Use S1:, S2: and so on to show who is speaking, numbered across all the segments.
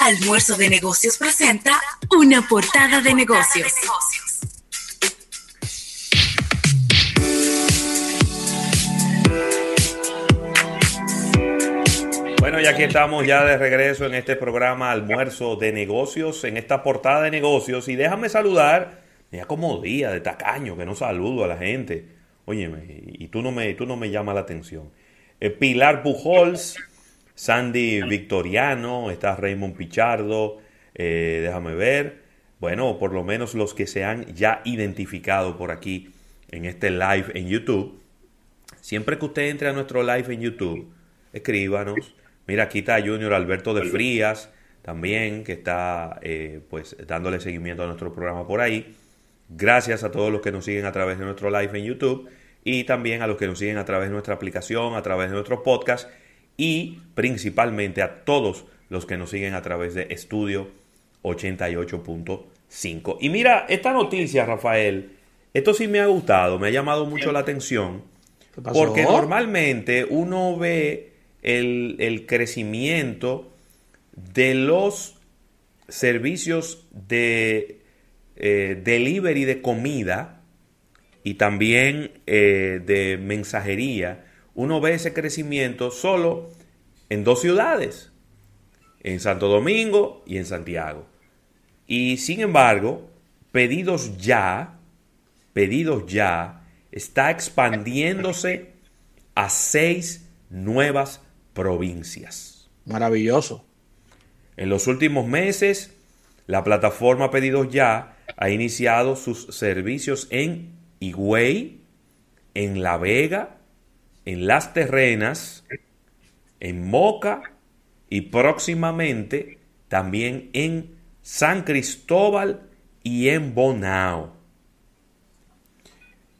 S1: Almuerzo de Negocios presenta una portada de negocios.
S2: Bueno, y aquí estamos ya de regreso en este programa Almuerzo de Negocios, en esta portada de negocios. Y déjame saludar, ya como día de tacaño que no saludo a la gente. Óyeme, y tú no me, tú no me llamas la atención. Eh, Pilar Pujols, Sandy Victoriano, está Raymond Pichardo, eh, déjame ver. Bueno, por lo menos los que se han ya identificado por aquí en este live en YouTube. Siempre que usted entre a nuestro live en YouTube, escríbanos. Mira, aquí está Junior Alberto de Frías, también, que está eh, pues dándole seguimiento a nuestro programa por ahí. Gracias a todos los que nos siguen a través de nuestro live en YouTube y también a los que nos siguen a través de nuestra aplicación, a través de nuestro podcast y principalmente a todos los que nos siguen a través de Estudio 88.5. Y mira, esta noticia, Rafael, esto sí me ha gustado, me ha llamado mucho la atención, porque normalmente uno ve el, el crecimiento de los servicios de eh, delivery de comida y también eh, de mensajería uno ve ese crecimiento solo en dos ciudades, en Santo Domingo y en Santiago. Y sin embargo, pedidos ya, pedidos ya, está expandiéndose a seis nuevas provincias.
S3: Maravilloso.
S2: En los últimos meses, la plataforma Pedidos Ya ha iniciado sus servicios en Higüey, en La Vega, en Las Terrenas, en Moca y próximamente también en San Cristóbal y en Bonao.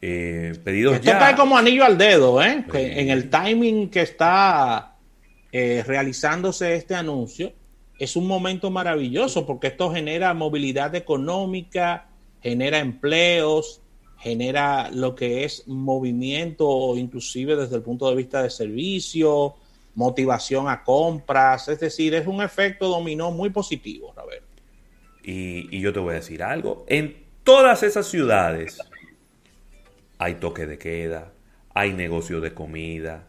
S3: Eh, pedidos Esto ya. como anillo al dedo, ¿eh? en el timing que está eh, realizándose este anuncio, es un momento maravilloso porque esto genera movilidad económica, genera empleos, genera lo que es movimiento, inclusive desde el punto de vista de servicio, motivación a compras, es decir, es un efecto dominó muy positivo, Robert.
S2: Y, y yo te voy a decir algo, en todas esas ciudades hay toque de queda, hay negocio de comida,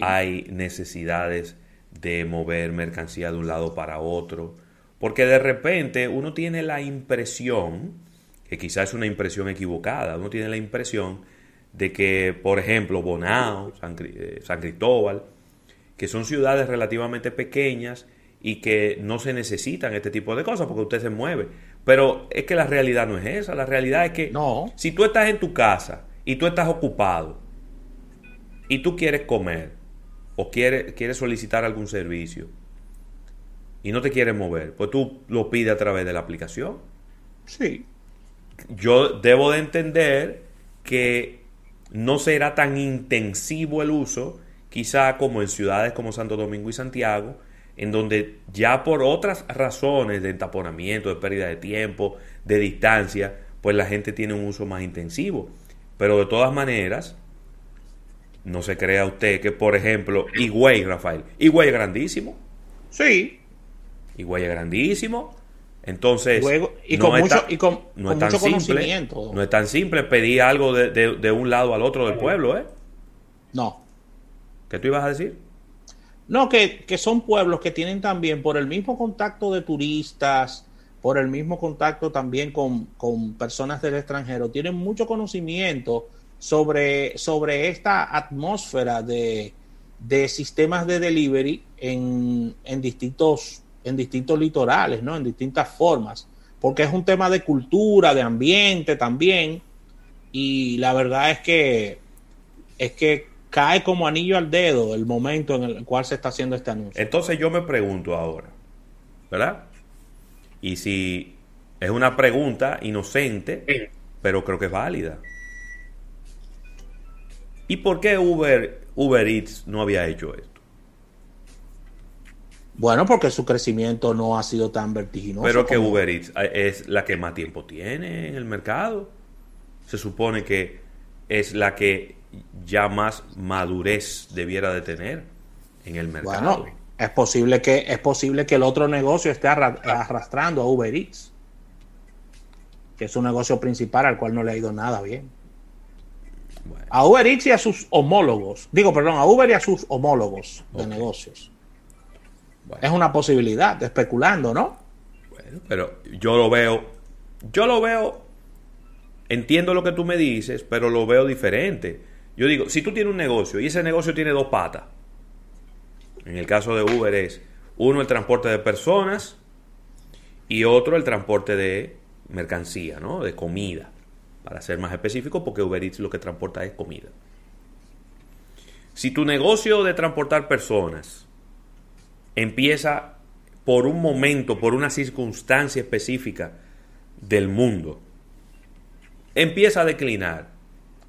S2: hay necesidades de mover mercancía de un lado para otro, porque de repente uno tiene la impresión, que quizás es una impresión equivocada, uno tiene la impresión de que, por ejemplo, Bonao, San, eh, San Cristóbal, que son ciudades relativamente pequeñas y que no se necesitan este tipo de cosas porque usted se mueve. Pero es que la realidad no es esa, la realidad es que no. si tú estás en tu casa y tú estás ocupado y tú quieres comer o quieres, quieres solicitar algún servicio y no te quieres mover, pues tú lo pides a través de la aplicación.
S3: Sí
S2: yo debo de entender que no será tan intensivo el uso, quizá como en ciudades como Santo Domingo y Santiago, en donde ya por otras razones de entaponamiento, de pérdida de tiempo, de distancia, pues la gente tiene un uso más intensivo. Pero de todas maneras, no se crea usted que, por ejemplo, Higüey, Rafael, Higüey es grandísimo.
S3: Sí.
S2: Higüey es grandísimo. Entonces,
S3: y con, mucho, y con, mucho conocimiento.
S2: No es tan simple pedir algo de, un lado al otro del pueblo, ¿eh?
S3: No.
S2: ¿Qué tú ibas a decir?
S3: No, que, son pueblos que tienen también, por el mismo contacto de turistas, por el mismo contacto también con, personas del extranjero, tienen mucho conocimiento sobre, sobre esta atmósfera de, de sistemas de delivery en, en distintos en distintos litorales, ¿no? En distintas formas, porque es un tema de cultura, de ambiente también, y la verdad es que es que cae como anillo al dedo el momento en el cual se está haciendo este anuncio.
S2: Entonces yo me pregunto ahora, ¿verdad? Y si es una pregunta inocente, pero creo que es válida. ¿Y por qué Uber, Uber Eats no había hecho esto?
S3: Bueno, porque su crecimiento no ha sido tan vertiginoso.
S2: Pero que Uber Eats eh, es la que más tiempo tiene en el mercado. Se supone que es la que ya más madurez debiera de tener en el mercado.
S3: Bueno, Es posible que, es posible que el otro negocio esté arrastrando a Uber Eats, que es un negocio principal al cual no le ha ido nada bien. A Uber Eats y a sus homólogos, digo, perdón, a Uber y a sus homólogos de negocios. Es una posibilidad, especulando, ¿no?
S2: Bueno, pero yo lo veo, yo lo veo, entiendo lo que tú me dices, pero lo veo diferente. Yo digo, si tú tienes un negocio y ese negocio tiene dos patas, en el caso de Uber es uno el transporte de personas y otro el transporte de mercancía, ¿no? De comida, para ser más específico, porque Uber Eats lo que transporta es comida. Si tu negocio de transportar personas empieza por un momento, por una circunstancia específica del mundo, empieza a declinar.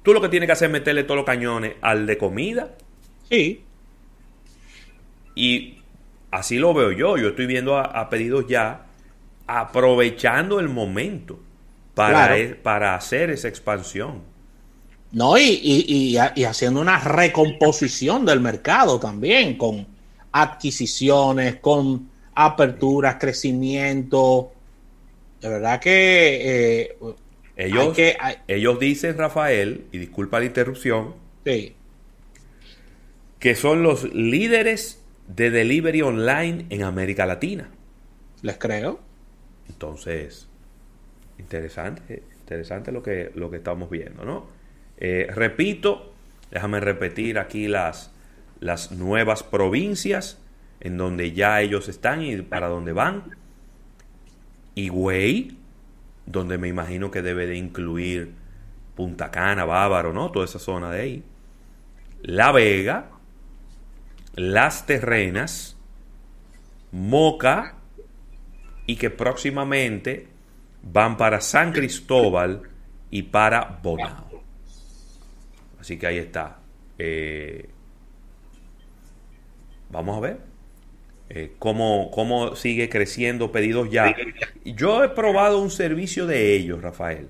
S2: Tú lo que tienes que hacer es meterle todos los cañones al de comida.
S3: Sí.
S2: Y así lo veo yo. Yo estoy viendo a, pedidos ya aprovechando el momento para, e, para hacer esa expansión.
S3: No, y, y, y, haciendo una recomposición del mercado también, con adquisiciones, con aperturas, crecimiento. De verdad que...
S2: Eh, ellos, ellos dicen, Rafael, y disculpa la interrupción,
S3: sí.
S2: que son los líderes de delivery online en América Latina.
S3: Les creo.
S2: Entonces, interesante, interesante lo que, lo que estamos viendo, ¿no? Eh, repito, déjame repetir aquí las, las nuevas provincias en donde ya ellos están y para dónde van. Higüey, donde me imagino que debe de incluir Punta Cana, Bávaro, ¿no? Toda esa zona de ahí. La Vega, Las Terrenas, Moca y que próximamente van para San Cristóbal y para Bonao. Así que ahí está. Eh, vamos a ver eh, cómo, cómo, sigue creciendo pedidos ya. Yo he probado un servicio de ellos, Rafael,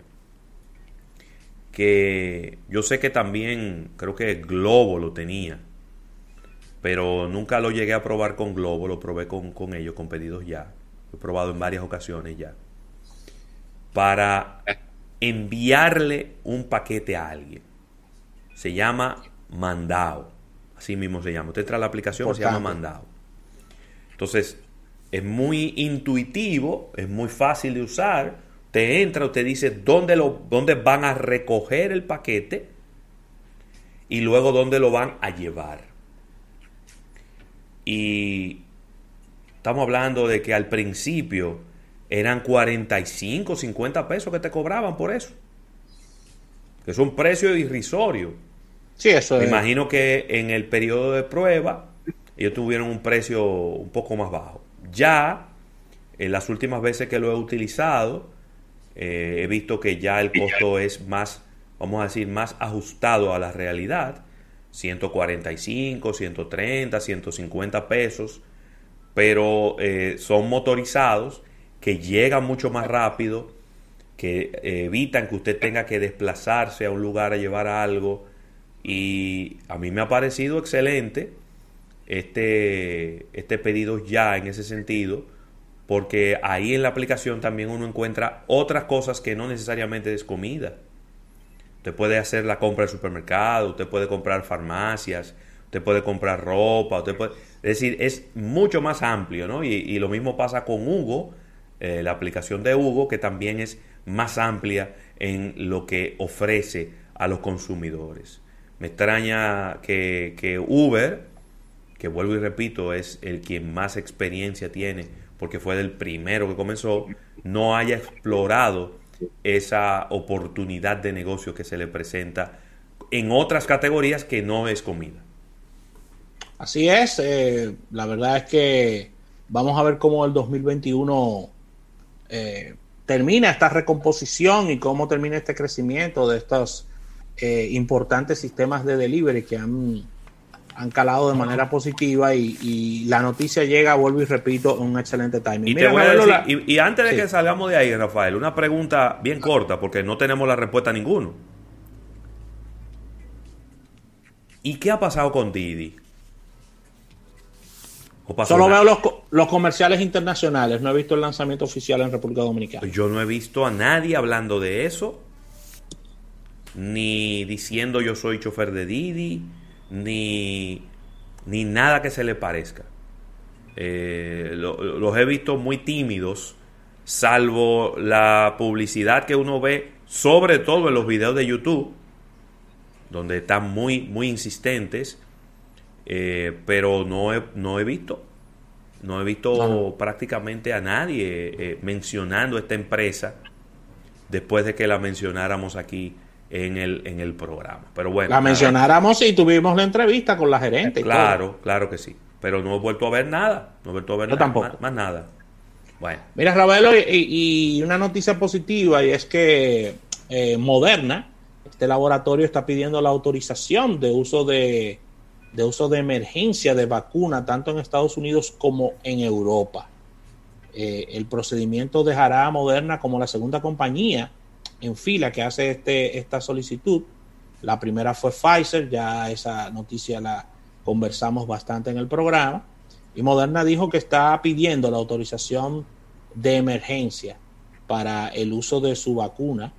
S2: que yo sé que también creo que Globo lo tenía, pero nunca lo llegué a probar con Globo, lo probé con, con ellos, con pedidos ya. Lo he probado en varias ocasiones ya. Para enviarle un paquete a alguien. Se llama Mandao. Así mismo se llama. Usted entra a la aplicación, se llama Mandao. Entonces, es muy intuitivo, es muy fácil de usar. Te entra, usted dice dónde, lo, dónde van a recoger el paquete y luego dónde lo van a llevar. Y estamos hablando de que al principio eran 45, 50 pesos que te cobraban por eso. Que es un precio irrisorio.
S3: Sí, eso
S2: Me imagino que en el periodo de prueba ellos tuvieron un precio un poco más bajo. Ya, en las últimas veces que lo he utilizado, eh, he visto que ya el costo es más, vamos a decir, más ajustado a la realidad. 145, 130, 150 pesos, pero eh, son motorizados que llegan mucho más rápido, que eh, evitan que usted tenga que desplazarse a un lugar a llevar algo. Y a mí me ha parecido excelente este, este pedido ya en ese sentido, porque ahí en la aplicación también uno encuentra otras cosas que no necesariamente es comida. Usted puede hacer la compra del supermercado, usted puede comprar farmacias, usted puede comprar ropa, usted puede... Es decir, es mucho más amplio, ¿no? Y, lo mismo pasa con Hugo, eh, la aplicación de Hugo, que también es más amplia en lo que ofrece a los consumidores. Me extraña que, Uber, que vuelvo y repito, es el quien más experiencia tiene, porque fue el primero que comenzó, no haya explorado esa oportunidad de negocio que se le presenta en otras categorías que no es comida.
S3: Así es, eh, la verdad es que vamos a ver cómo el 2021 eh, termina esta recomposición y cómo termina este crecimiento de estos eh, importantes sistemas de delivery que han han calado de manera positiva y, la noticia llega, vuelvo y repito, un excelente timing.
S2: Y, antes de que salgamos de ahí, Rafael, una pregunta bien corta, porque no tenemos la respuesta a ninguno. ¿Y qué ha pasado con Didi?
S3: Solo veo los, los, comerciales internacionales, no he visto el lanzamiento oficial en República Dominicana.
S2: Yo no he visto a nadie hablando de eso, ni diciendo yo soy chofer de Didi, ni, ni nada que se le parezca. Eh, los he visto muy tímidos, salvo la publicidad que uno ve, sobre todo en los videos de YouTube, donde están muy, muy insistentes eh, pero no he, no he visto, no he visto prácticamente a nadie eh, mencionando esta empresa después de que la mencionáramos aquí en el, en el programa. Pero bueno.
S3: La mencionáramos y tuvimos la entrevista con la gerente.
S2: Claro, claro que sí. Pero no he vuelto a ver nada. No he vuelto a ver nada,
S3: tampoco.
S2: Más, nada.
S3: Bueno. Mira, Ravelo, y, una noticia positiva y es que eh, Moderna, este laboratorio está pidiendo la autorización de uso de de uso de emergencia de vacuna, tanto en Estados Unidos como en Europa. Eh, el procedimiento dejará a Moderna como la segunda compañía en fila que hace este, esta solicitud. La primera fue Pfizer, ya esa noticia la conversamos bastante en el programa. Y Moderna dijo que está pidiendo la autorización de emergencia para el uso de su vacuna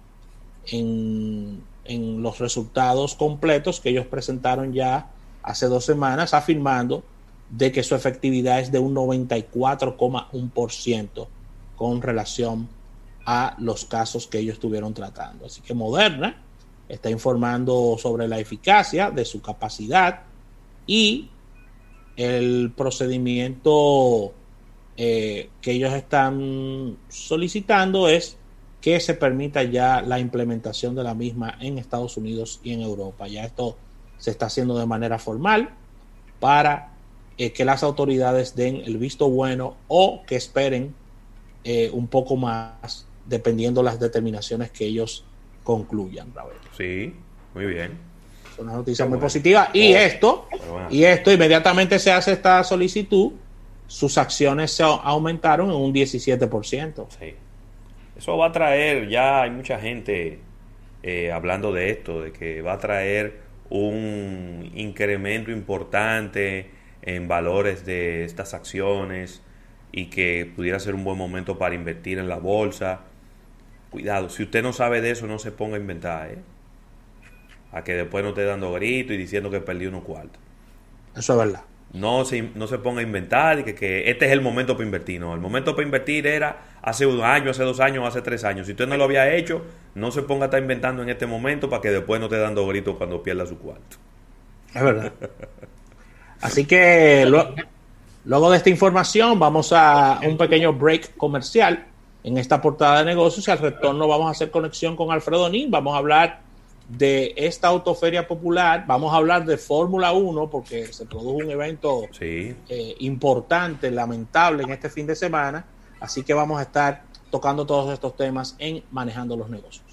S3: en, en los resultados completos que ellos presentaron ya hace dos semanas afirmando de que su efectividad es de un 94,1% con relación a los casos que ellos estuvieron tratando. Así que Moderna está informando sobre la eficacia de su capacidad y el procedimiento eh, que ellos están solicitando es que se permita ya la implementación de la misma en Estados Unidos y en Europa. Ya esto se está haciendo de manera formal para eh, que las autoridades den el visto bueno o que esperen eh, un poco más dependiendo las determinaciones que ellos concluyan.
S2: Sí, muy bien.
S3: Es una noticia muy positiva. Y oh, esto, y esto inmediatamente se hace esta solicitud, sus acciones se aumentaron en un 17%.
S2: Sí. Eso va a traer, ya hay mucha gente eh, hablando de esto, de que va a traer un incremento importante en valores de estas acciones y que pudiera ser un buen momento para invertir en la bolsa. Cuidado, si usted no sabe de eso, no se ponga a inventar, ¿eh? A que después no esté dando grito y diciendo que perdió unos cuartos.
S3: Eso es verdad.
S2: No se, no se ponga a inventar y que, que, este es el momento para invertir. No, el momento para invertir era hace un año, hace dos años, hace tres años. Si usted no lo había hecho, no se ponga a estar inventando en este momento para que después no esté dando gritos cuando pierda su cuarto.
S3: Es verdad. Así que luego de esta información vamos a un pequeño break comercial en esta portada de negocios y al retorno vamos a hacer conexión con Alfredo Nin. Vamos a hablar de esta autoferia popular. Vamos a hablar de Fórmula 1 porque se produjo un evento
S2: eh,
S3: importante, lamentable en este fin de semana. Así que vamos a estar tocando todos estos temas en Manejando los Negocios.